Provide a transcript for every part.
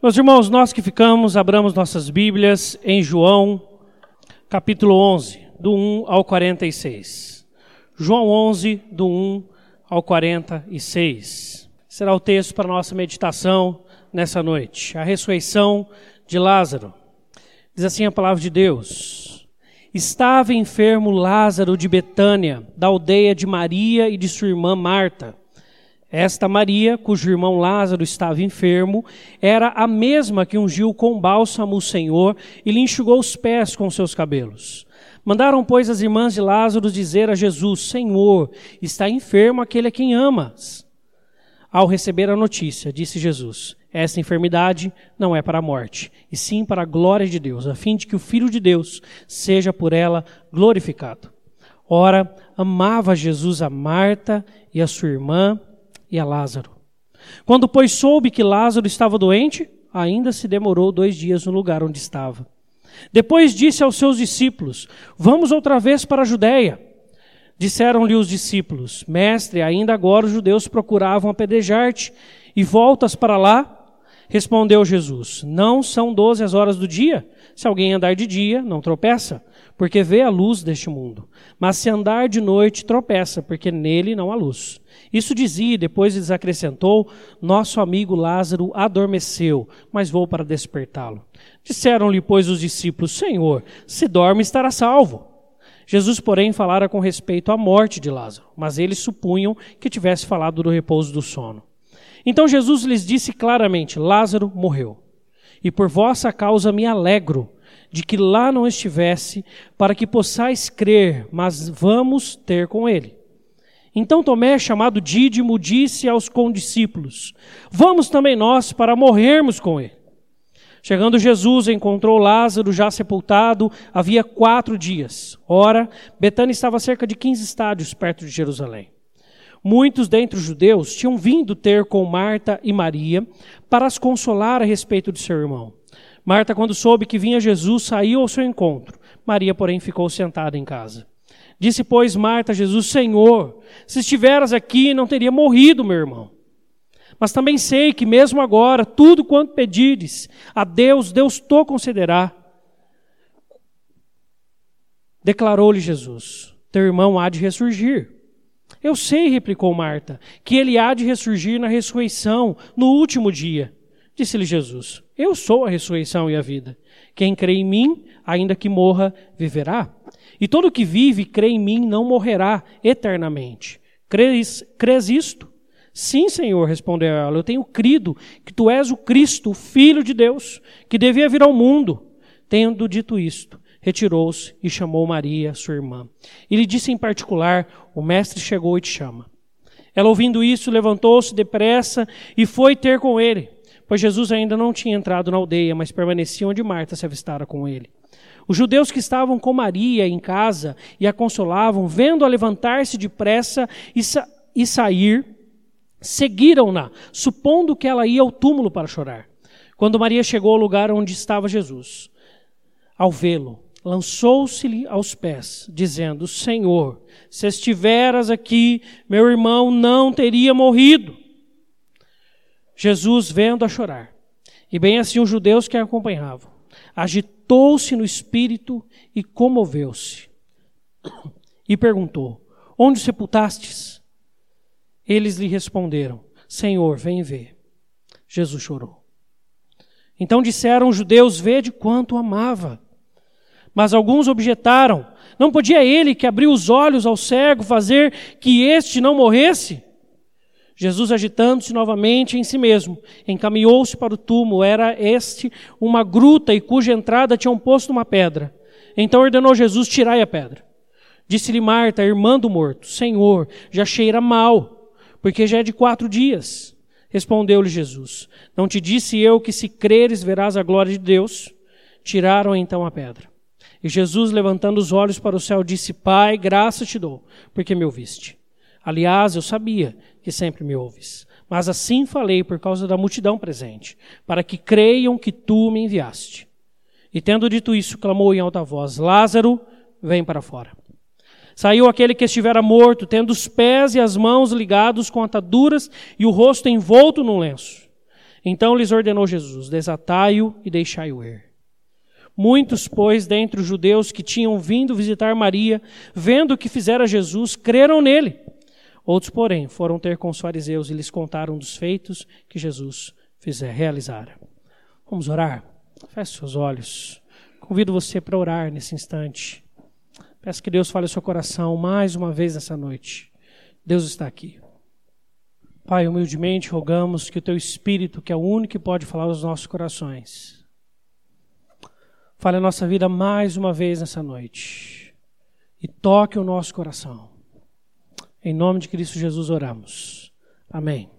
Meus irmãos, nós que ficamos, abramos nossas Bíblias em João, capítulo 11, do 1 ao 46. João 11, do 1 ao 46. Será o texto para nossa meditação nessa noite. A ressurreição de Lázaro. Diz assim a palavra de Deus. Estava enfermo Lázaro de Betânia, da aldeia de Maria e de sua irmã Marta. Esta Maria, cujo irmão Lázaro estava enfermo, era a mesma que ungiu com bálsamo o Senhor e lhe enxugou os pés com seus cabelos. Mandaram, pois, as irmãs de Lázaro dizer a Jesus: Senhor, está enfermo aquele a quem amas. Ao receber a notícia, disse Jesus: Esta enfermidade não é para a morte, e sim para a glória de Deus, a fim de que o Filho de Deus seja por ela glorificado. Ora, amava Jesus a Marta e a sua irmã e a Lázaro. Quando, pois, soube que Lázaro estava doente, ainda se demorou dois dias no lugar onde estava. Depois disse aos seus discípulos: Vamos outra vez para a Judéia. Disseram-lhe os discípulos: Mestre, ainda agora os judeus procuravam apedrejar-te, e voltas para lá? Respondeu Jesus: Não são doze as horas do dia? Se alguém andar de dia, não tropeça, porque vê a luz deste mundo. Mas se andar de noite, tropeça, porque nele não há luz. Isso dizia e depois lhes acrescentou: Nosso amigo Lázaro adormeceu, mas vou para despertá-lo. Disseram-lhe, pois, os discípulos: Senhor, se dorme, estará salvo. Jesus, porém, falara com respeito à morte de Lázaro, mas eles supunham que tivesse falado do repouso do sono. Então Jesus lhes disse claramente: Lázaro morreu. E por vossa causa me alegro de que lá não estivesse, para que possais crer, mas vamos ter com ele. Então Tomé, chamado Dídimo, disse aos condiscípulos: Vamos também nós para morrermos com ele. Chegando Jesus, encontrou Lázaro já sepultado havia quatro dias. Ora, Betânia estava cerca de quinze estádios perto de Jerusalém. Muitos dentre os judeus tinham vindo ter com Marta e Maria para as consolar a respeito de seu irmão. Marta, quando soube que vinha Jesus, saiu ao seu encontro. Maria, porém, ficou sentada em casa. Disse, pois, Marta a Jesus: Senhor, se estiveras aqui, não teria morrido meu irmão. Mas também sei que, mesmo agora, tudo quanto pedires a Deus, Deus te concederá. Declarou-lhe Jesus: Teu irmão há de ressurgir. Eu sei, replicou Marta, que ele há de ressurgir na ressurreição, no último dia. Disse-lhe Jesus: Eu sou a ressurreição e a vida. Quem crê em mim, ainda que morra, viverá. E todo que vive e crê em mim não morrerá eternamente. Crês, crês isto? Sim, Senhor, respondeu ela. Eu tenho crido que tu és o Cristo, o Filho de Deus, que devia vir ao mundo. Tendo dito isto, retirou-se e chamou Maria, sua irmã. E lhe disse em particular: O mestre chegou e te chama. Ela, ouvindo isso, levantou-se depressa e foi ter com ele, pois Jesus ainda não tinha entrado na aldeia, mas permanecia onde Marta se avistara com ele. Os judeus que estavam com Maria em casa e a consolavam, vendo-a levantar-se depressa e, sa e sair, seguiram-na, supondo que ela ia ao túmulo para chorar. Quando Maria chegou ao lugar onde estava Jesus, ao vê-lo, lançou-se-lhe aos pés, dizendo: Senhor, se estiveras aqui, meu irmão não teria morrido. Jesus, vendo-a chorar, e bem assim os judeus que a acompanhavam, agitou-se no espírito e comoveu-se. E perguntou: Onde sepultastes? Eles lhe responderam: Senhor, vem ver. Jesus chorou. Então disseram os judeus: Vede quanto amava. Mas alguns objetaram: Não podia ele que abriu os olhos ao cego fazer que este não morresse? Jesus, agitando-se novamente em si mesmo, encaminhou-se para o túmulo. Era este uma gruta e cuja entrada tinham posto uma pedra. Então ordenou Jesus: Tirai a pedra. Disse-lhe Marta, irmã do morto: Senhor, já cheira mal, porque já é de quatro dias. Respondeu-lhe Jesus: Não te disse eu que se creres verás a glória de Deus? Tiraram então a pedra. E Jesus, levantando os olhos para o céu, disse: Pai, graça te dou, porque me ouviste. Aliás, eu sabia que sempre me ouves. Mas assim falei por causa da multidão presente, para que creiam que tu me enviaste. E tendo dito isso, clamou em alta voz: Lázaro, vem para fora. Saiu aquele que estivera morto, tendo os pés e as mãos ligados com ataduras e o rosto envolto num lenço. Então lhes ordenou Jesus: Desatai-o e deixai-o ir. Muitos, pois, dentre os judeus que tinham vindo visitar Maria, vendo o que fizera Jesus, creram nele. Outros, porém, foram ter com os fariseus e lhes contaram dos feitos que Jesus fizer, realizara. Vamos orar? Feche seus olhos. Convido você para orar nesse instante. Peço que Deus fale ao seu coração mais uma vez nessa noite. Deus está aqui. Pai, humildemente rogamos que o teu Espírito, que é o único que pode falar aos nossos corações, fale a nossa vida mais uma vez nessa noite e toque o nosso coração. Em nome de Cristo Jesus oramos. Amém.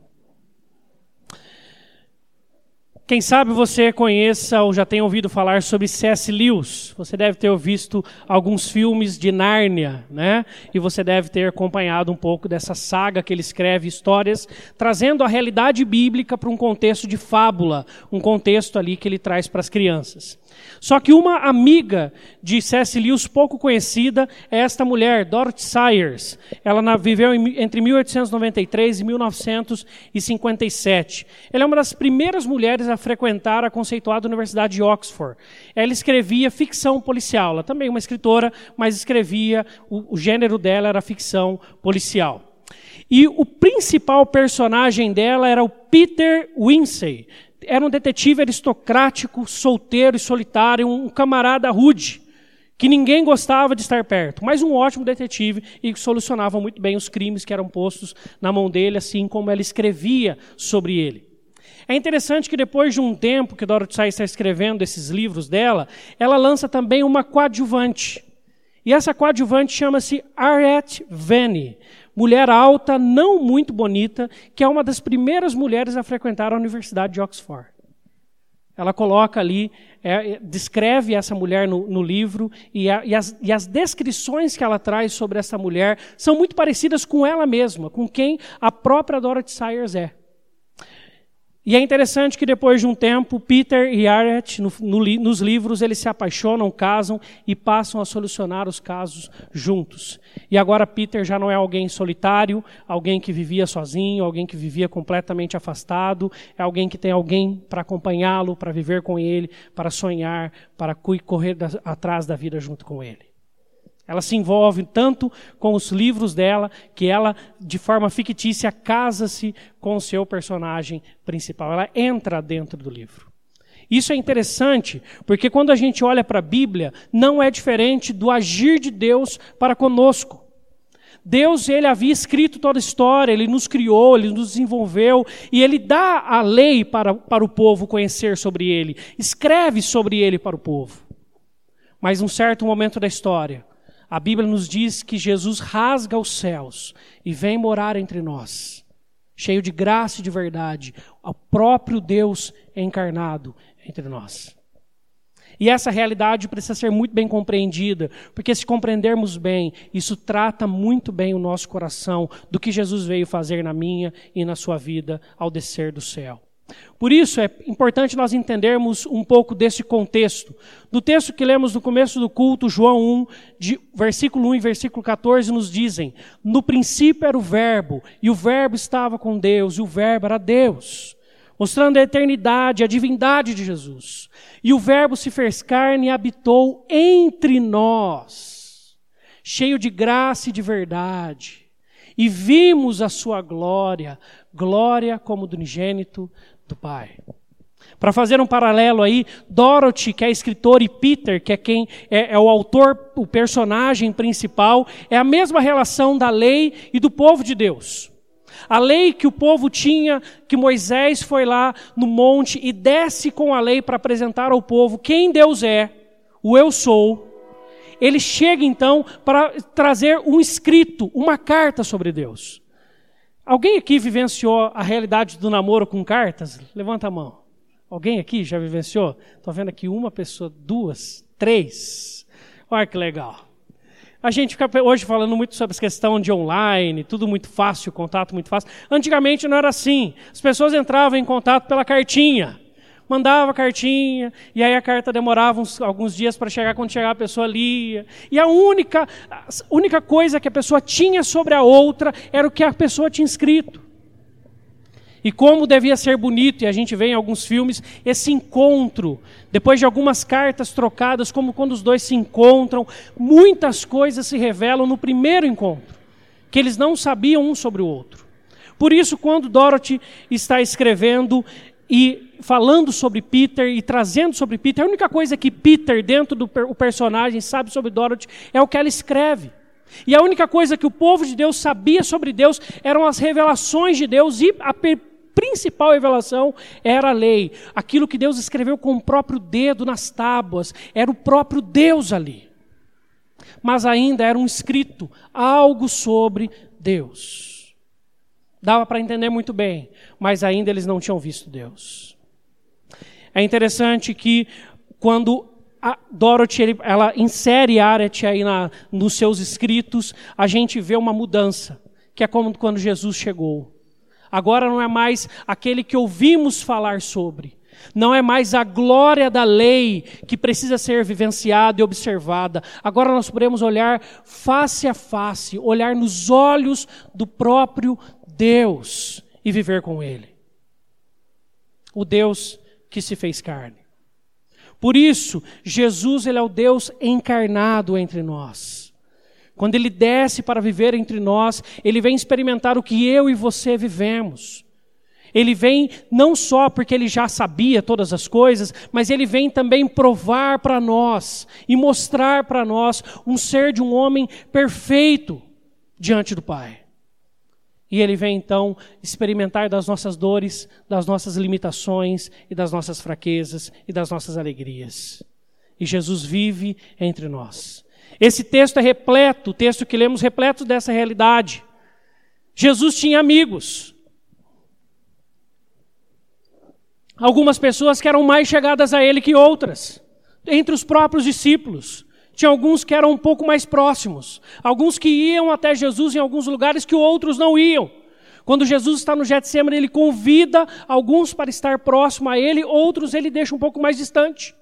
Quem sabe você conheça ou já tenha ouvido falar sobre C.S. Lewis. Você deve ter visto alguns filmes de Nárnia, né? E você deve ter acompanhado um pouco dessa saga que ele escreve histórias, trazendo a realidade bíblica para um contexto de fábula, um contexto ali que ele traz para as crianças. Só que uma amiga de C.S. Lewis pouco conhecida é esta mulher, Dorothy Sayers. Ela viveu entre 1893 e 1957. Ela é uma das primeiras mulheres a frequentar a conceituada Universidade de Oxford. Ela escrevia ficção policial. Ela também é uma escritora, mas escrevia, o, o gênero dela era ficção policial. E o principal personagem dela era o Peter Winsey era um detetive aristocrático, solteiro e solitário, um camarada rude, que ninguém gostava de estar perto, mas um ótimo detetive e que solucionava muito bem os crimes que eram postos na mão dele, assim como ela escrevia sobre ele. É interessante que depois de um tempo que Dorothy Sayers está escrevendo esses livros dela, ela lança também uma coadjuvante. E essa coadjuvante chama-se Harriet Vane, mulher alta, não muito bonita, que é uma das primeiras mulheres a frequentar a Universidade de Oxford. Ela coloca ali, é, é, descreve essa mulher no, no livro, e, a, e, as, e as descrições que ela traz sobre essa mulher são muito parecidas com ela mesma, com quem a própria Dorothy Sayers é. E é interessante que depois de um tempo, Peter e Harriet, no, no, nos livros, eles se apaixonam, casam e passam a solucionar os casos juntos. E agora Peter já não é alguém solitário, alguém que vivia sozinho, alguém que vivia completamente afastado, é alguém que tem alguém para acompanhá-lo, para viver com ele, para sonhar, para correr da, atrás da vida junto com ele. Ela se envolve tanto com os livros dela que ela, de forma fictícia, casa-se com o seu personagem principal. Ela entra dentro do livro. Isso é interessante, porque quando a gente olha para a Bíblia, não é diferente do agir de Deus para conosco. Deus, ele havia escrito toda a história, ele nos criou, ele nos desenvolveu, e ele dá a lei para, para o povo conhecer sobre ele, escreve sobre ele para o povo. Mas, num certo momento da história, a Bíblia nos diz que Jesus rasga os céus e vem morar entre nós, cheio de graça e de verdade, o próprio Deus encarnado entre nós. E essa realidade precisa ser muito bem compreendida, porque se compreendermos bem, isso trata muito bem o nosso coração do que Jesus veio fazer na minha e na sua vida ao descer do céu. Por isso é importante nós entendermos um pouco desse contexto. Do texto que lemos no começo do culto, João 1, de versículo 1 e versículo 14, nos dizem: No princípio era o Verbo, e o Verbo estava com Deus, e o Verbo era Deus, mostrando a eternidade, a divindade de Jesus. E o Verbo se fez carne e habitou entre nós, cheio de graça e de verdade. E vimos a sua glória, glória como do unigênito do Pai. Para fazer um paralelo aí, Dorothy, que é escritor, e Peter, que é quem é, é, o autor, o personagem principal, é a mesma relação da lei e do povo de Deus. A lei que o povo tinha, que Moisés foi lá no monte e desce com a lei para apresentar ao povo quem Deus é, o eu sou. Ele chega então para trazer um escrito, uma carta sobre Deus. Alguém aqui vivenciou a realidade do namoro com cartas? Levanta a mão. Alguém aqui já vivenciou? Estou vendo aqui uma pessoa, duas, três. Olha que legal. A gente fica hoje falando muito sobre essa questão de online, tudo muito fácil, contato muito fácil. Antigamente não era assim. As pessoas entravam em contato pela cartinha mandava cartinha, e aí a carta demorava uns, alguns dias para chegar, quando chegava a pessoa lia. E a única, a única coisa que a pessoa tinha sobre a outra era o que a pessoa tinha escrito. E como devia ser bonito, e a gente vê em alguns filmes, esse encontro, depois de algumas cartas trocadas, como quando os dois se encontram, muitas coisas se revelam no primeiro encontro, que eles não sabiam um sobre o outro. Por isso, quando Dorothy está escrevendo e falando sobre Peter e trazendo sobre Peter, a única coisa que Peter, dentro do per personagem, sabe sobre Dorothy é o que ela escreve. E a única coisa que o povo de Deus sabia sobre Deus eram as revelações de Deus e a principal revelação era a lei. Aquilo que Deus escreveu com o próprio dedo nas tábuas, era o próprio Deus ali. Mas ainda era um escrito, algo sobre Deus. Dava para entender muito bem, mas ainda eles não tinham visto Deus. É interessante que quando Dorothy ela insere Aret aí na, nos seus escritos, a gente vê uma mudança, que é como quando Jesus chegou. Agora não é mais aquele que ouvimos falar sobre. Não é mais a glória da lei que precisa ser vivenciada e observada. Agora nós podemos olhar face a face, olhar nos olhos do próprio Deus e viver com Ele. O Deus que se fez carne. Por isso, Jesus ele é o Deus encarnado entre nós. Quando ele desce para viver entre nós, ele vem experimentar o que eu e você vivemos. Ele vem não só porque ele já sabia todas as coisas, mas ele vem também provar para nós e mostrar para nós um ser de um homem perfeito diante do Pai. E ele vem então experimentar das nossas dores, das nossas limitações e das nossas fraquezas e das nossas alegrias. E Jesus vive entre nós. Esse texto é repleto, o texto que lemos, repleto dessa realidade. Jesus tinha amigos. Algumas pessoas que eram mais chegadas a ele que outras, entre os próprios discípulos. Tinha alguns que eram um pouco mais próximos, alguns que iam até Jesus em alguns lugares que outros não iam. Quando Jesus está no Getsemane, ele convida alguns para estar próximo a ele, outros ele deixa um pouco mais distante.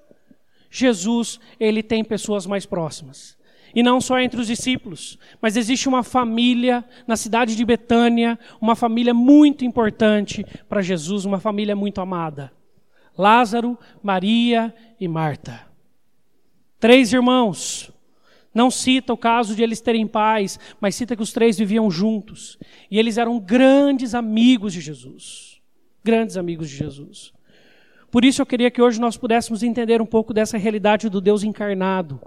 Jesus, ele tem pessoas mais próximas. E não só entre os discípulos, mas existe uma família na cidade de Betânia, uma família muito importante para Jesus, uma família muito amada. Lázaro, Maria e Marta. Três irmãos. Não cita o caso de eles terem pais, mas cita que os três viviam juntos. E eles eram grandes amigos de Jesus. Grandes amigos de Jesus. Por isso eu queria que hoje nós pudéssemos entender um pouco dessa realidade do Deus encarnado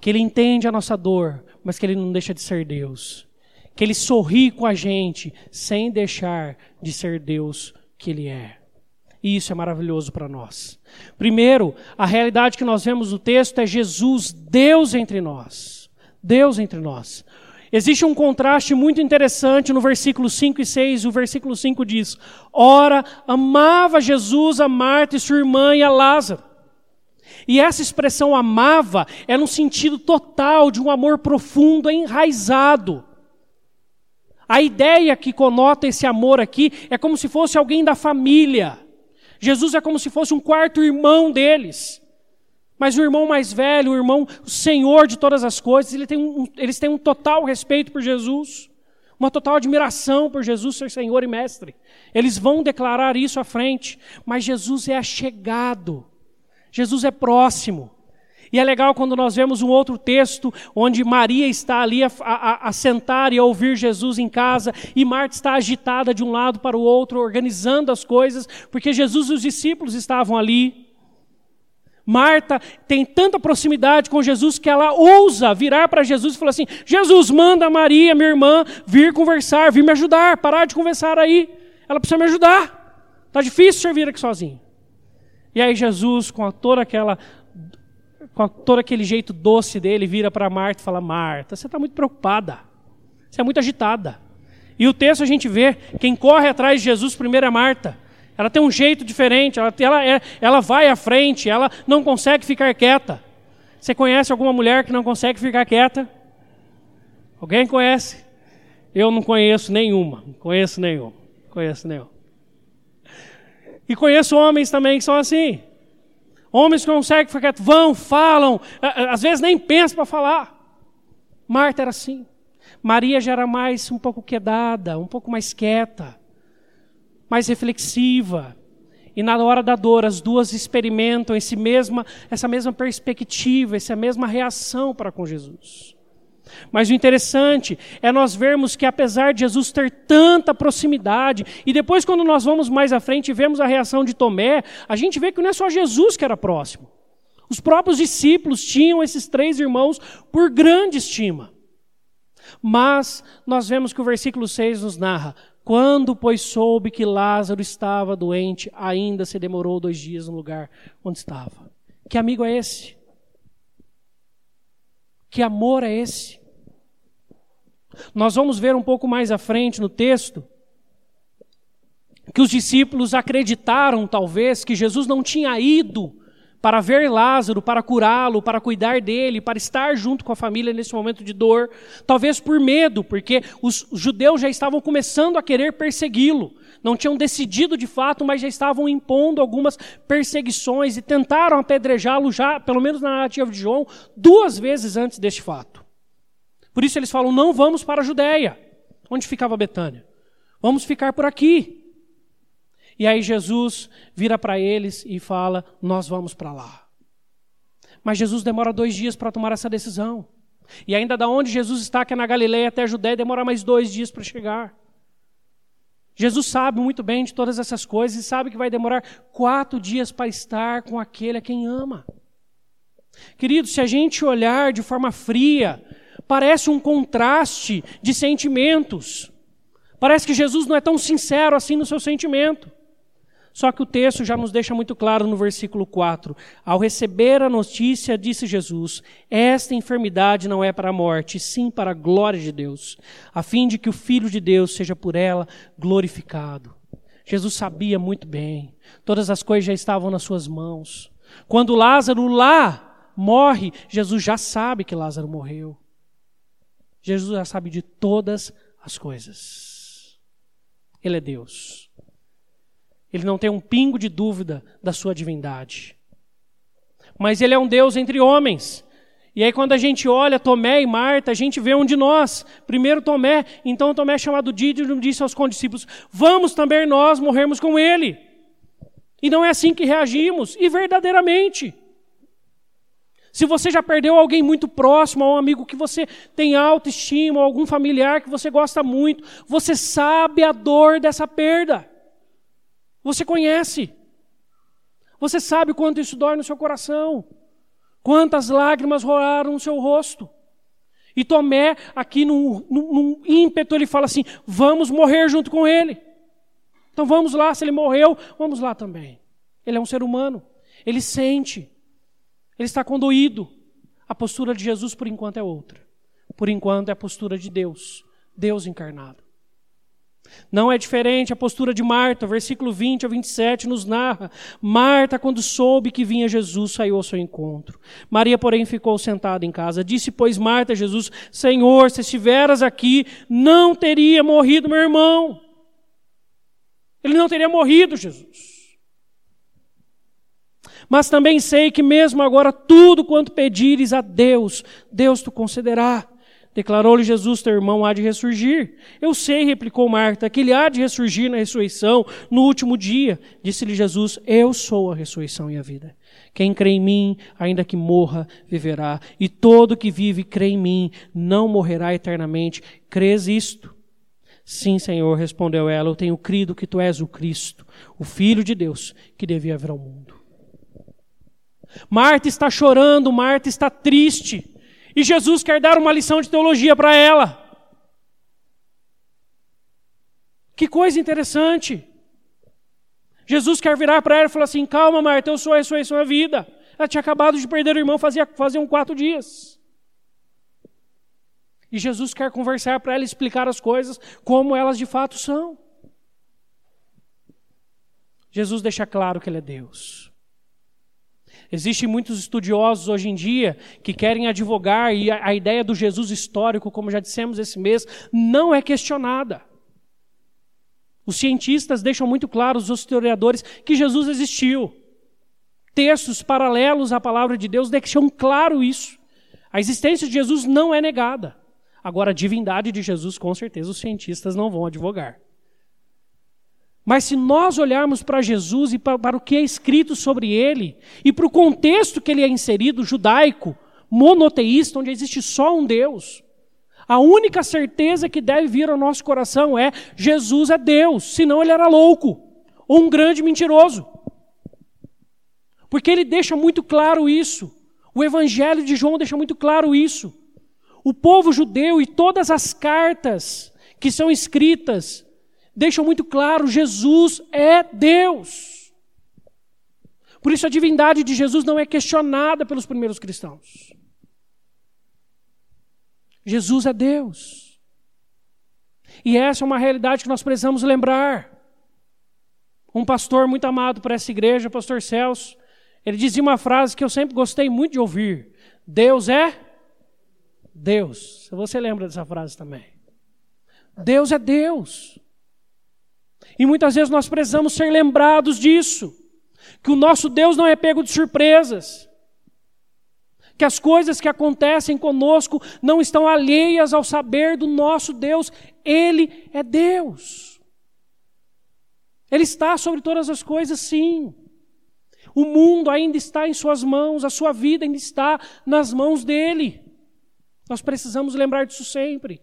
que Ele entende a nossa dor, mas que Ele não deixa de ser Deus. Que Ele sorri com a gente, sem deixar de ser Deus que Ele é. E isso é maravilhoso para nós. Primeiro, a realidade que nós vemos no texto é Jesus, Deus entre nós. Deus entre nós. Existe um contraste muito interessante no versículo 5 e 6. O versículo 5 diz: Ora, amava Jesus a Marta e sua irmã e a Lázaro. E essa expressão amava é no sentido total de um amor profundo, enraizado. A ideia que conota esse amor aqui é como se fosse alguém da família. Jesus é como se fosse um quarto irmão deles. Mas o irmão mais velho, o irmão, o senhor de todas as coisas, ele tem um, eles têm um total respeito por Jesus, uma total admiração por Jesus, ser Senhor e Mestre. Eles vão declarar isso à frente, mas Jesus é achegado. Jesus é próximo. E é legal quando nós vemos um outro texto onde Maria está ali a, a, a, sentar e a ouvir Jesus em casa, e Marta está agitada de um lado para o outro, organizando as coisas, porque Jesus e os discípulos estavam ali. Marta tem tanta proximidade com Jesus que ela ousa virar para Jesus e falar assim: Jesus, manda Maria, minha irmã, vir conversar, vir me ajudar, parar de conversar aí. Ela precisa me ajudar. Está difícil servir aqui sozinho. E aí Jesus, com toda aquela com todo aquele jeito doce dele, vira para Marta e fala: Marta, você está muito preocupada, você é muito agitada. E o texto a gente vê, quem corre atrás de Jesus primeiro é Marta. Ela tem um jeito diferente, ela, ela, é, ela vai à frente, ela não consegue ficar quieta. Você conhece alguma mulher que não consegue ficar quieta? Alguém conhece? Eu não conheço nenhuma, não conheço nenhuma, conheço nenhuma. E conheço homens também que são assim. Homens que conseguem ficar quietos, vão, falam, às vezes nem pensam para falar. Marta era assim. Maria já era mais um pouco quedada, um pouco mais quieta. mais reflexiva. E na hora da dor, as duas experimentam esse mesma, essa mesma perspectiva, essa mesma reação para com Jesus. Mas o interessante é nós vermos que apesar de Jesus ter tanta proximidade, e depois quando nós vamos mais à frente e vemos a reação de Tomé, a gente vê que não é só Jesus que era próximo. Os próprios discípulos tinham esses três irmãos por grande estima. Mas nós vemos que o versículo 6 nos narra: quando, pois, soube que Lázaro estava doente, ainda se demorou dois dias no lugar onde estava. Que amigo é esse? Que amor é esse? Nós vamos ver um pouco mais à frente no texto que os discípulos acreditaram, talvez, que Jesus não tinha ido para ver Lázaro, para curá-lo, para cuidar dele, para estar junto com a família nesse momento de dor, talvez por medo, porque os judeus já estavam começando a querer persegui-lo. Não tinham decidido de fato, mas já estavam impondo algumas perseguições e tentaram apedrejá-lo já, pelo menos na narrativa de João, duas vezes antes deste fato. Por isso eles falam: não vamos para a Judéia, onde ficava Betânia. Vamos ficar por aqui. E aí Jesus vira para eles e fala: Nós vamos para lá. Mas Jesus demora dois dias para tomar essa decisão. E ainda da onde Jesus está, que é na Galileia até a Judéia, demora mais dois dias para chegar. Jesus sabe muito bem de todas essas coisas e sabe que vai demorar quatro dias para estar com aquele a quem ama. Querido, se a gente olhar de forma fria, parece um contraste de sentimentos. Parece que Jesus não é tão sincero assim no seu sentimento. Só que o texto já nos deixa muito claro no versículo 4. Ao receber a notícia, disse Jesus: Esta enfermidade não é para a morte, sim para a glória de Deus, a fim de que o Filho de Deus seja por ela glorificado. Jesus sabia muito bem, todas as coisas já estavam nas suas mãos. Quando Lázaro lá morre, Jesus já sabe que Lázaro morreu. Jesus já sabe de todas as coisas. Ele é Deus. Ele não tem um pingo de dúvida da sua divindade. Mas ele é um Deus entre homens. E aí, quando a gente olha Tomé e Marta, a gente vê um de nós. Primeiro Tomé, então Tomé, chamado Dídio, disse aos condiscípulos: Vamos também nós morrermos com ele. E não é assim que reagimos, e verdadeiramente. Se você já perdeu alguém muito próximo, um amigo que você tem autoestima, algum familiar que você gosta muito, você sabe a dor dessa perda. Você conhece. Você sabe quanto isso dói no seu coração. Quantas lágrimas rolaram no seu rosto. E Tomé, aqui num, num, num, ímpeto, ele fala assim: vamos morrer junto com ele. Então vamos lá, se ele morreu, vamos lá também. Ele é um ser humano. Ele sente. Ele está condoído. A postura de Jesus, por enquanto, é outra. Por enquanto, é a postura de Deus. Deus encarnado. Não é diferente a postura de Marta, versículo 20 a 27 nos narra. Marta, quando soube que vinha Jesus, saiu ao seu encontro. Maria, porém, ficou sentada em casa. Disse, pois, Marta a Jesus: Senhor, se estiveras aqui, não teria morrido meu irmão. Ele não teria morrido, Jesus. Mas também sei que mesmo agora tudo quanto pedires a Deus, Deus te concederá. Declarou-lhe Jesus: Teu irmão há de ressurgir. Eu sei, replicou Marta, que ele há de ressurgir na ressurreição no último dia. Disse-lhe Jesus: Eu sou a ressurreição e a vida. Quem crê em mim, ainda que morra, viverá. E todo que vive e crê em mim não morrerá eternamente. Crês isto? Sim, Senhor, respondeu ela. Eu tenho crido que tu és o Cristo, o Filho de Deus, que devia vir ao mundo. Marta está chorando, Marta está triste. E Jesus quer dar uma lição de teologia para ela. Que coisa interessante. Jesus quer virar para ela e falar assim: calma, Marta, eu sou a ressurreição a vida. Ela tinha acabado de perder o irmão, fazia, faziam quatro dias. E Jesus quer conversar para ela explicar as coisas como elas de fato são. Jesus deixa claro que Ele é Deus. Existem muitos estudiosos hoje em dia que querem advogar e a, a ideia do Jesus histórico, como já dissemos esse mês, não é questionada. Os cientistas deixam muito claro, os historiadores, que Jesus existiu. Textos paralelos à palavra de Deus deixam claro isso. A existência de Jesus não é negada. Agora, a divindade de Jesus, com certeza, os cientistas não vão advogar. Mas se nós olharmos para Jesus e para, para, o que é escrito sobre ele, e para o contexto que ele é inserido, judaico, monoteísta, onde existe só um Deus, a única certeza que deve vir ao nosso coração é: Jesus é Deus, senão ele era louco, ou um grande mentiroso. Porque ele deixa muito claro isso. O Evangelho de João deixa muito claro isso. O povo judeu e todas as cartas que são escritas deixam muito claro: Jesus é Deus. Por isso a divindade de Jesus não é questionada pelos primeiros cristãos. Jesus é Deus. E essa é uma realidade que nós precisamos lembrar. Um pastor muito amado por essa igreja, o pastor Celso, ele dizia uma frase que eu sempre gostei muito de ouvir: Deus é Deus. Você lembra dessa frase também? Deus é Deus. E muitas vezes nós precisamos ser lembrados disso. Que o nosso Deus não é pego de surpresas que as coisas que acontecem conosco não estão alheias ao saber do nosso Deus. Ele é Deus. Ele está sobre todas as coisas, sim. O mundo ainda está em Suas mãos, a sua vida ainda está nas mãos dele. Nós precisamos lembrar disso sempre.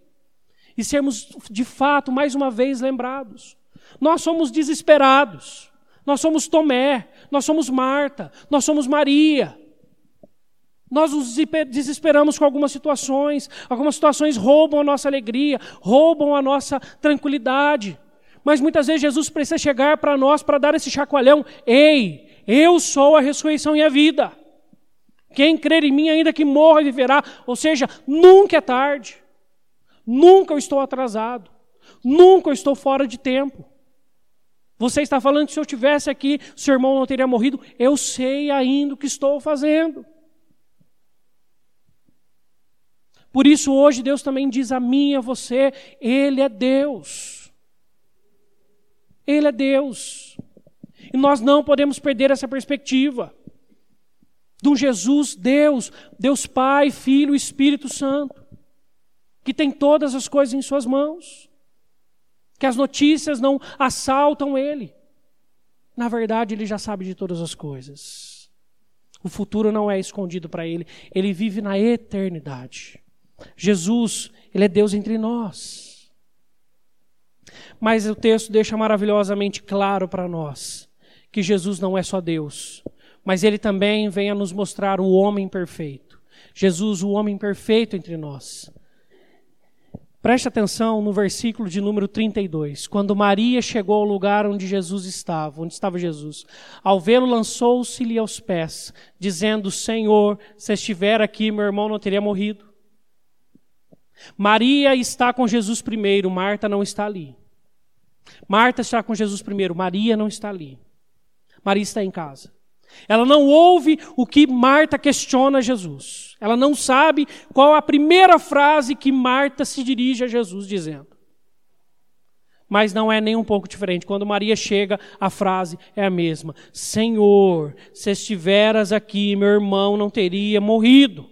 E sermos, de fato, mais uma vez lembrados. Nós somos desesperados. Nós somos Tomé. Nós somos Marta. Nós somos Maria. Nós nos desesperamos com algumas situações, algumas situações roubam a nossa alegria, roubam a nossa tranquilidade. Mas muitas vezes Jesus precisa chegar para nós para dar esse chacoalhão: Ei, eu sou a ressurreição e a vida. Quem crer em mim, ainda que morra, viverá. Ou seja, nunca é tarde, nunca eu estou atrasado, nunca eu estou fora de tempo. Você está falando que se eu tivesse aqui, seu irmão não teria morrido. Eu sei ainda o que estou fazendo. Por isso, hoje, Deus também diz a mim e a você: Ele é Deus. Ele é Deus. E nós não podemos perder essa perspectiva de um Jesus, Deus, Deus Pai, Filho Espírito Santo, que tem todas as coisas em Suas mãos, que as notícias não assaltam Ele. Na verdade, Ele já sabe de todas as coisas. O futuro não é escondido para Ele, Ele vive na eternidade. Jesus, Ele é Deus entre nós. Mas o texto deixa maravilhosamente claro para nós que Jesus não é só Deus, mas Ele também vem a nos mostrar o homem perfeito. Jesus, o homem perfeito entre nós. Preste atenção no versículo de número 32. Quando Maria chegou ao lugar onde Jesus estava, onde estava Jesus, ao vê-lo, lançou-se-lhe aos pés, dizendo: Senhor, se estiver aqui, meu irmão não teria morrido. Maria está com Jesus primeiro, Marta não está ali. Marta está com Jesus primeiro, Maria não está ali. Maria está em casa. Ela não ouve o que Marta questiona Jesus. Ela não sabe qual a primeira frase que Marta se dirige a Jesus dizendo. Mas não é nem um pouco diferente. Quando Maria chega, a frase é a mesma: Senhor, se estiveras aqui, meu irmão não teria morrido.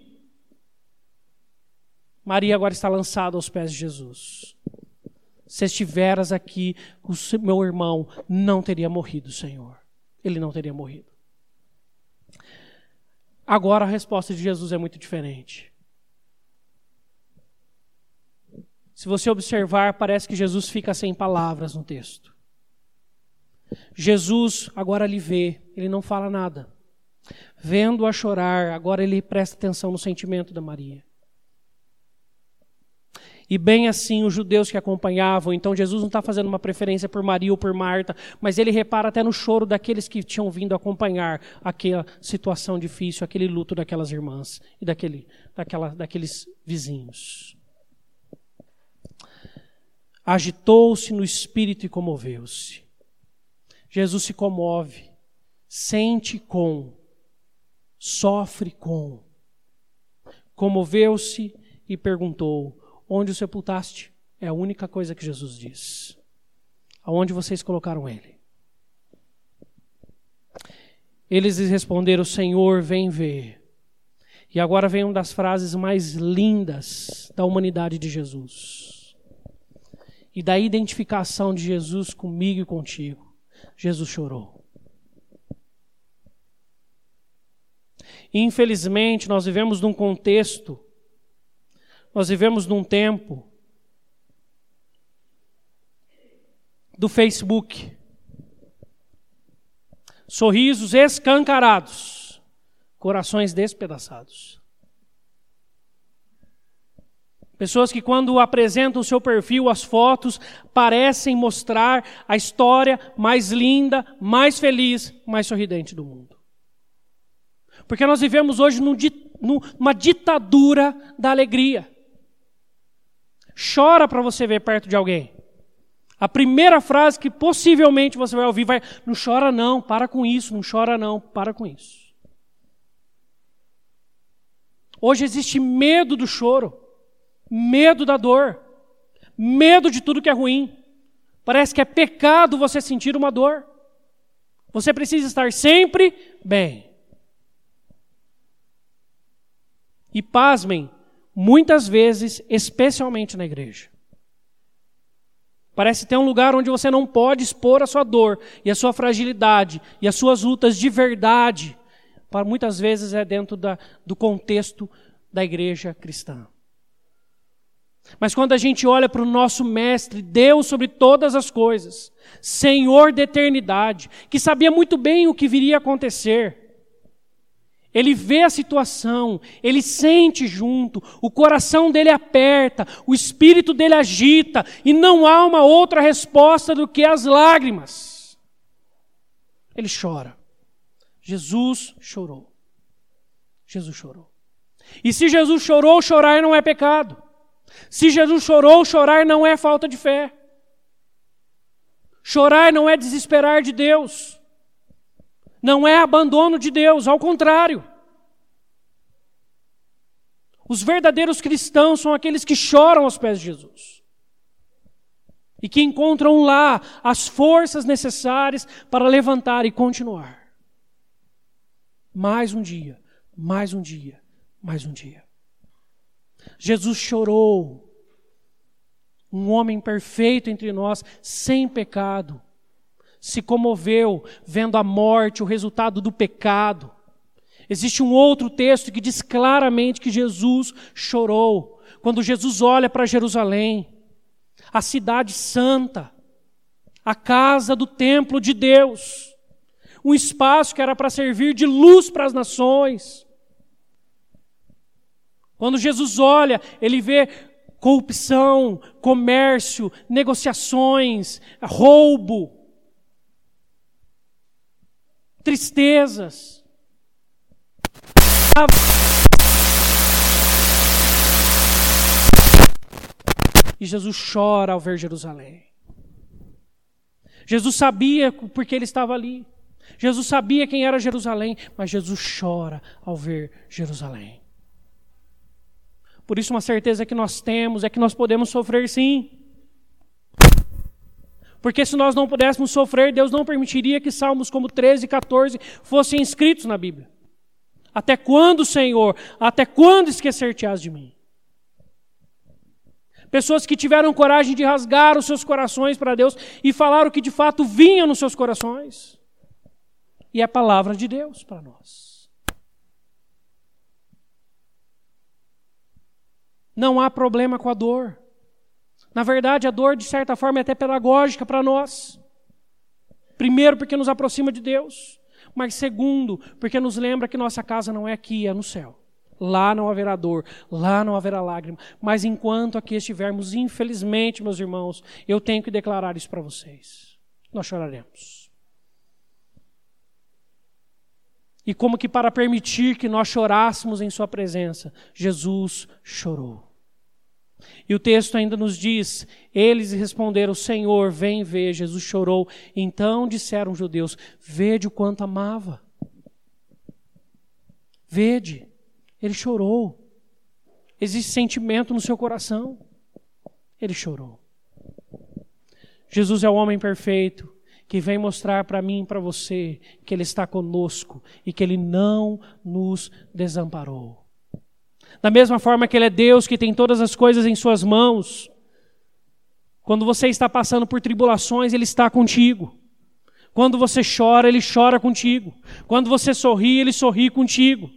Maria agora está lançada aos pés de Jesus. Se estiveras aqui, o meu irmão não teria morrido, Senhor. Ele não teria morrido. Agora a resposta de Jesus é muito diferente. Se você observar, parece que Jesus fica sem palavras no texto. Jesus agora lhe vê, ele não fala nada. Vendo-a chorar, agora ele presta atenção no sentimento da Maria. E bem assim os judeus que acompanhavam. Então Jesus não está fazendo uma preferência por Maria ou por Marta, mas ele repara até no choro daqueles que tinham vindo acompanhar aquela situação difícil, aquele luto daquelas irmãs e daquele, daquela, daqueles vizinhos. Agitou-se no espírito e comoveu-se. Jesus se comove, sente com, sofre com. Comoveu-se e perguntou: Onde o sepultaste? É a única coisa que Jesus diz. Aonde vocês colocaram ele? Eles lhes responderam: Senhor, vem ver. E agora vem uma das frases mais lindas da humanidade de Jesus. e da identificação de Jesus comigo e contigo. Jesus chorou. Infelizmente, nós vivemos num contexto, nós vivemos num tempo do Facebook. Sorrisos escancarados, corações despedaçados. Pessoas que, quando apresentam o seu perfil, as fotos, parecem mostrar a história mais linda, mais feliz, mais sorridente do mundo. Porque nós vivemos hoje num, numa ditadura da alegria. Chora para você ver perto de alguém. A primeira frase que possivelmente você vai ouvir vai: Não chora não, para com isso, não chora não, para com isso. Hoje existe medo do choro medo da dor, medo de tudo que é ruim. Parece que é pecado você sentir uma dor. Você precisa estar sempre bem. E pasmem, muitas vezes, especialmente na igreja. Parece ter um lugar onde você não pode expor a sua dor e a sua fragilidade e as suas lutas de verdade. Para muitas vezes é dentro da, do contexto da igreja cristã. Mas quando a gente olha para o nosso Mestre, Deus sobre todas as coisas, Senhor da eternidade, que sabia muito bem o que viria a acontecer, ele vê a situação, ele sente junto, o coração dele aperta, o espírito dele agita, e não há uma outra resposta do que as lágrimas. Ele chora. Jesus chorou. Jesus chorou. E se Jesus chorou, chorar não é pecado. Se Jesus chorou, chorar não é falta de fé. Chorar não é desesperar de Deus. Não é abandono de Deus, ao contrário. Os verdadeiros cristãos são aqueles que choram aos pés de Jesus. E que encontram lá as forças necessárias para levantar e continuar. Mais um dia, mais um dia, mais um dia. Jesus chorou. Um homem perfeito entre nós, sem pecado, se comoveu vendo a morte, o resultado do pecado. Existe um outro texto que diz claramente que Jesus chorou quando Jesus olha para Jerusalém, a cidade santa, a casa do templo de Deus, um espaço que era para servir de luz para as nações. Quando Jesus olha, ele vê corrupção, comércio, negociações, roubo, tristezas. E Jesus chora ao ver Jerusalém. Jesus sabia porque ele estava ali. Jesus sabia quem era Jerusalém, mas Jesus chora ao ver Jerusalém. Por isso, uma certeza que nós temos é que nós podemos sofrer sim. Porque se nós não pudéssemos sofrer, Deus não permitiria que salmos como 13 e 14 fossem escritos na Bíblia. Até quando, Senhor? Até quando esquecer-te-ás de mim? Pessoas que tiveram coragem de rasgar os seus corações para Deus e falar o que de fato vinha nos seus corações. E é a palavra de Deus para nós. Não há problema com a dor. Na verdade, a dor, de certa forma, é até pedagógica para nós. Primeiro, porque nos aproxima de Deus. Mas segundo, porque nos lembra que nossa casa não é aqui, é no céu. Lá não haverá dor, lá não haverá lágrima. Mas enquanto aqui estivermos, infelizmente, meus irmãos, eu tenho que declarar isso para vocês. Nós choraremos. E como que para permitir que nós chorássemos em Sua presença, Jesus chorou. E o texto ainda nos diz: eles responderam, Senhor, vem ver. Jesus chorou. Então disseram os judeus: Vede o quanto amava. Vede, ele chorou. Existe sentimento no seu coração. Ele chorou. Jesus é o homem perfeito que vem mostrar para mim e para você que Ele está conosco e que Ele não nos desamparou. Da mesma forma que Ele é Deus que tem todas as coisas em Suas mãos, Quando você está passando por tribulações, Ele está contigo. Quando você chora, Ele chora contigo. Quando você sorri, Ele sorri contigo.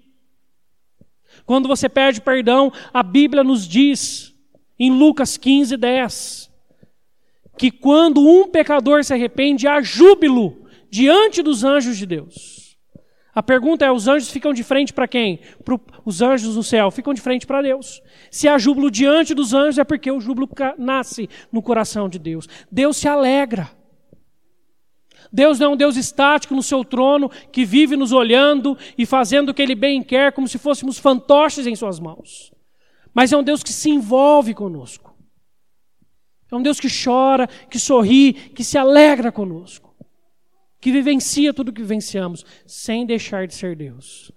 Quando você pede perdão, a Bíblia nos diz, em Lucas 15, 10, que quando um pecador se arrepende, há júbilo diante dos anjos de Deus. A pergunta é: os anjos ficam de frente para quem? Pro, os anjos no céu ficam de frente para Deus. Se há júbilo diante dos anjos, é porque o júbilo nasce no coração de Deus. Deus se alegra. Deus não é um Deus estático no seu trono, que vive nos olhando e fazendo o que Ele bem quer, como se fôssemos fantoches em Suas mãos. Mas é um Deus que se envolve conosco. É um Deus que chora, que sorri, que se alegra conosco. Que vivencia tudo que vivenciamos, sem deixar de ser Deus.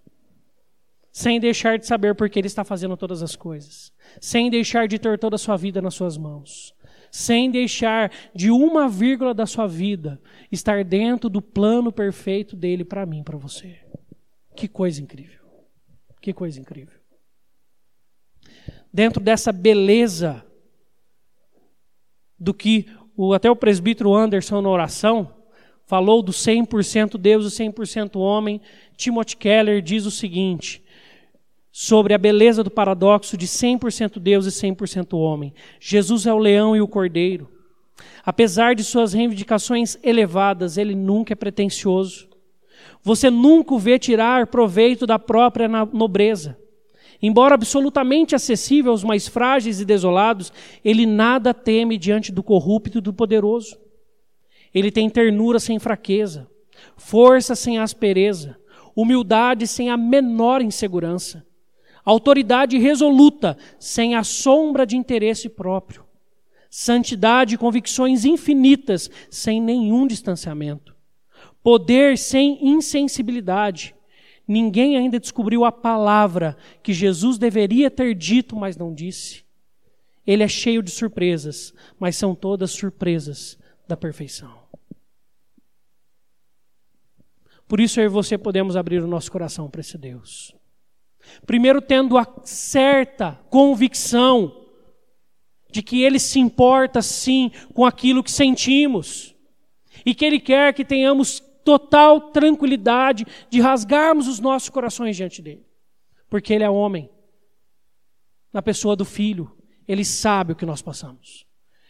Sem deixar de saber por que Ele está fazendo todas as coisas. Sem deixar de ter toda a sua vida nas Suas mãos sem deixar de uma vírgula da sua vida estar dentro do plano perfeito dele para mim, para você. Que coisa incrível. Que coisa incrível. Dentro dessa beleza do que o, até o presbítero Anderson na oração falou do 100% Deus e 100% homem, Timothy Keller diz o seguinte: sobre a beleza do paradoxo de 100% Deus e 100% homem. Jesus é o leão e o cordeiro. Apesar de suas reivindicações elevadas, ele nunca é pretensioso. Você nunca o vê tirar proveito da própria nobreza. Embora absolutamente acessível aos mais frágeis e desolados, ele nada teme diante do corrupto e do poderoso. Ele tem ternura sem fraqueza, força sem aspereza, humildade sem a menor insegurança autoridade resoluta, sem a sombra de interesse próprio, santidade e convicções infinitas, sem nenhum distanciamento, poder sem insensibilidade. Ninguém ainda descobriu a palavra que Jesus deveria ter dito, mas não disse. Ele é cheio de surpresas, mas são todas surpresas da perfeição. Por isso eu e você podemos abrir o nosso coração para esse Deus. Primeiro, tendo a certa convicção de que Ele se importa sim com aquilo que sentimos e que Ele quer que tenhamos total tranquilidade de rasgarmos os nossos corações diante dele, porque Ele é homem, na pessoa do Filho, Ele sabe o que nós passamos.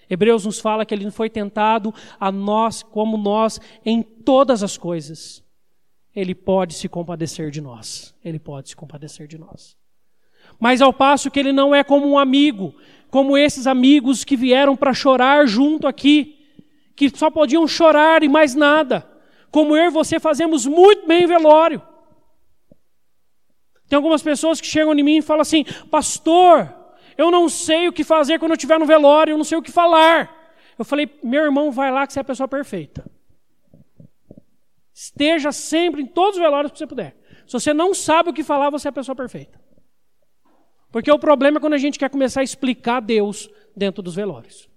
Hebreus nos fala que Ele foi tentado a nós como nós em todas as coisas ele pode se compadecer de nós. Ele pode se compadecer de nós. Mas ao passo que ele não é como um amigo, como esses amigos que vieram para chorar junto aqui, que só podiam chorar e mais nada. Como eu e você fazemos muito bem velório. Tem algumas pessoas que chegam em mim e falam assim: Pastor, eu não sei o que fazer quando eu estiver no velório, eu não sei o que falar. Eu falei: Meu irmão, vai lá que você é a pessoa perfeita. Esteja sempre em todos os velórios que você puder. Se você não sabe o que falar, você é a pessoa perfeita. Porque o problema é quando a gente quer começar a explicar Deus dentro dos velórios.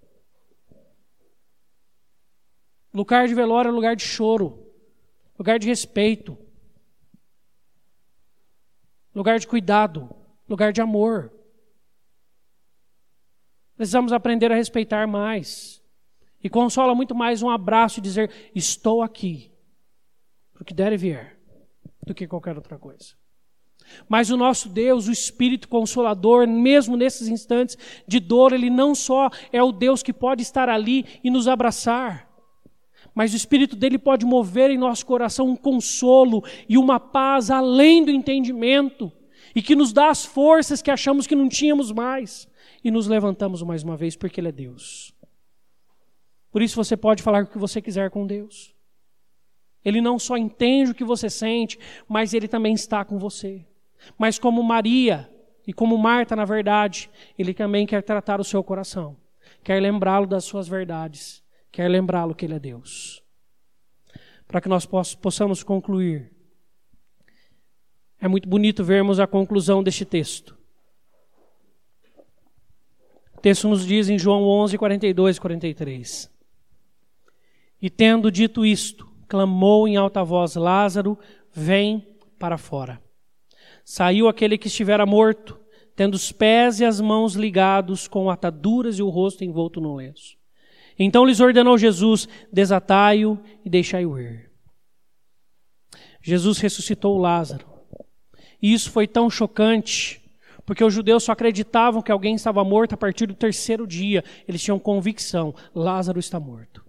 Lugar de velório é lugar de choro, lugar de respeito, lugar de cuidado, lugar de amor. Precisamos aprender a respeitar mais. E consola muito mais um abraço e dizer: Estou aqui para o que der e vier, do que qualquer outra coisa. Mas o nosso Deus, o Espírito Consolador, mesmo nesses instantes de dor, ele não só é o Deus que pode estar ali e nos abraçar, mas o Espírito dele pode mover em nosso coração um consolo e uma paz além do entendimento, e que nos dá as forças que achamos que não tínhamos mais, e nos levantamos mais uma vez, porque Ele é Deus. Por isso você pode falar o que você quiser com Deus. Ele não só entende o que você sente, mas ele também está com você. Mas como Maria e como Marta, na verdade, ele também quer tratar o seu coração, quer lembrá-lo das suas verdades, quer lembrá-lo que ele é Deus. Para que nós possamos concluir, é muito bonito vermos a conclusão deste texto. O texto nos diz em João 11, 42 e 43. E tendo dito isto, clamou em alta voz: Lázaro, vem para fora. Saiu aquele que estivera morto, tendo os pés e as mãos ligados, com ataduras e o rosto envolto no lenço. Então lhes ordenou Jesus: desatai-o e deixai-o ir. Jesus ressuscitou Lázaro. E isso foi tão chocante, porque os judeus só acreditavam que alguém estava morto a partir do terceiro dia. Eles tinham convicção: Lázaro está morto.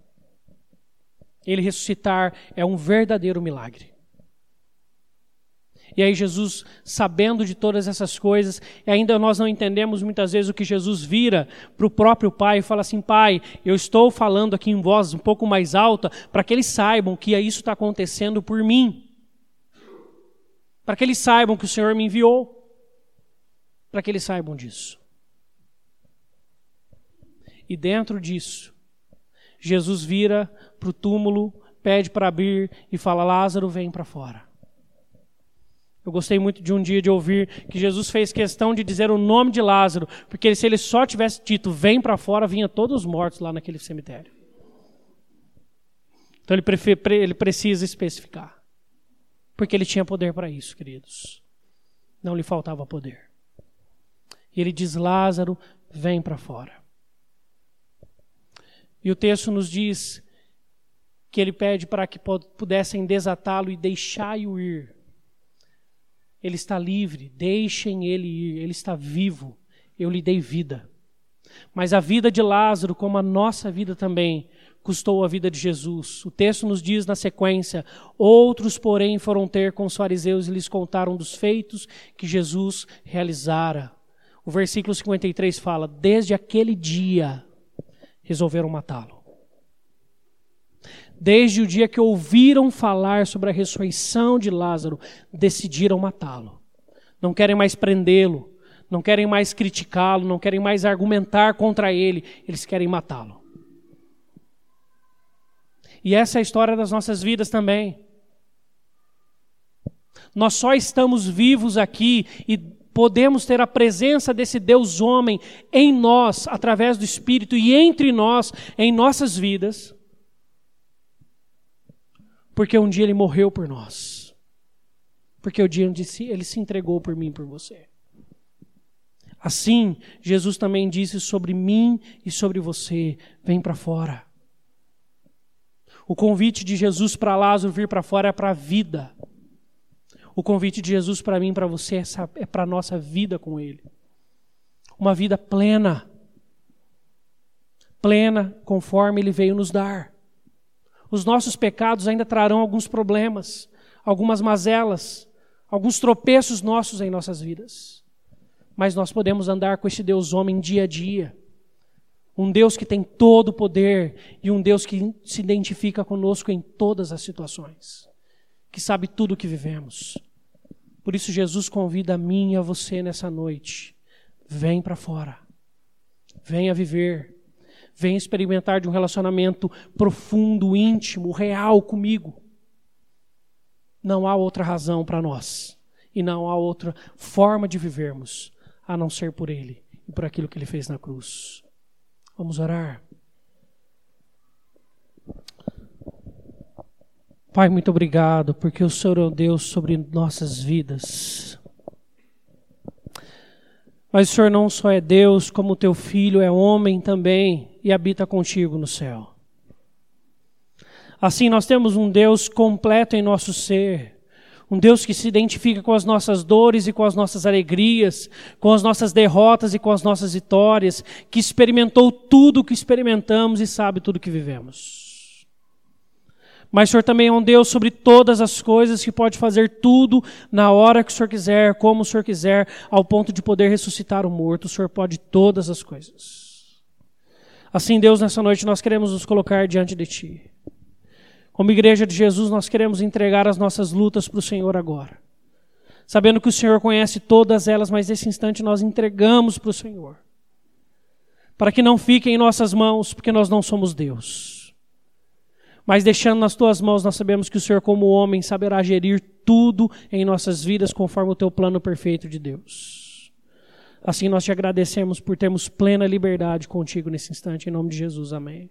Ele ressuscitar é um verdadeiro milagre. E aí Jesus, sabendo de todas essas coisas, ainda nós não entendemos muitas vezes o que Jesus vira para o próprio Pai e fala assim: Pai, eu estou falando aqui em voz um pouco mais alta para que eles saibam que isso está acontecendo por mim. Para que eles saibam que o Senhor me enviou. Para que eles saibam disso. E dentro disso, Jesus vira para o túmulo, pede para abrir e fala: Lázaro, vem para fora. Eu gostei muito de um dia de ouvir que Jesus fez questão de dizer o nome de Lázaro, porque se ele só tivesse dito vem para fora, vinha todos os mortos lá naquele cemitério. Então ele, ele precisa especificar. Porque ele tinha poder para isso, queridos. Não lhe faltava poder. E ele diz: Lázaro, vem para fora. E o texto nos diz que ele pede para que pudessem desatá-lo e deixai-o ir. Ele está livre, deixem ele ir, ele está vivo, eu lhe dei vida. Mas a vida de Lázaro, como a nossa vida também, custou a vida de Jesus. O texto nos diz na sequência: Outros, porém, foram ter com os fariseus e lhes contaram dos feitos que Jesus realizara. O versículo 53 fala: Desde aquele dia resolveram matá-lo. Desde o dia que ouviram falar sobre a ressurreição de Lázaro, decidiram matá-lo. Não querem mais prendê-lo, não querem mais criticá-lo, não querem mais argumentar contra ele, eles querem matá-lo. E essa é a história das nossas vidas também. Nós só estamos vivos aqui e podemos ter a presença desse Deus homem em nós, através do Espírito e entre nós, em nossas vidas, porque um dia ele morreu por nós. Porque o dia onde ele se entregou por mim e por você. Assim, Jesus também disse sobre mim e sobre você: vem para fora. O convite de Jesus para Lázaro vir para fora é para a vida. O convite de Jesus para mim e para você é, é para a nossa vida com Ele. Uma vida plena. Plena conforme Ele veio nos dar. Os nossos pecados ainda trarão alguns problemas, algumas mazelas, alguns tropeços nossos em nossas vidas. Mas nós podemos andar com este Deus homem dia a dia. Um Deus que tem todo o poder e um Deus que se identifica conosco em todas as situações, que sabe tudo o que vivemos. Por isso, Jesus convida a mim e a você nessa noite: vem para fora, venha viver Vem experimentar de um relacionamento profundo, íntimo, real comigo. Não há outra razão para nós. E não há outra forma de vivermos a não ser por Ele e por aquilo que Ele fez na cruz. Vamos orar. Pai, muito obrigado, porque o Senhor é o Deus sobre nossas vidas. Mas o Senhor não só é Deus, como o teu filho é homem também e habita contigo no céu. Assim, nós temos um Deus completo em nosso ser, um Deus que se identifica com as nossas dores e com as nossas alegrias, com as nossas derrotas e com as nossas vitórias, que experimentou tudo o que experimentamos e sabe tudo o que vivemos. Mas o Senhor também é um Deus sobre todas as coisas que pode fazer tudo na hora que o Senhor quiser, como o Senhor quiser, ao ponto de poder ressuscitar o morto. O Senhor pode todas as coisas. Assim, Deus, nessa noite nós queremos nos colocar diante de Ti. Como igreja de Jesus, nós queremos entregar as nossas lutas para o Senhor agora. Sabendo que o Senhor conhece todas elas, mas nesse instante nós entregamos para o Senhor. Para que não fiquem em nossas mãos, porque nós não somos Deus. Mas deixando nas tuas mãos, nós sabemos que o Senhor, como homem, saberá gerir tudo em nossas vidas conforme o teu plano perfeito de Deus. Assim nós te agradecemos por termos plena liberdade contigo nesse instante, em nome de Jesus. Amém.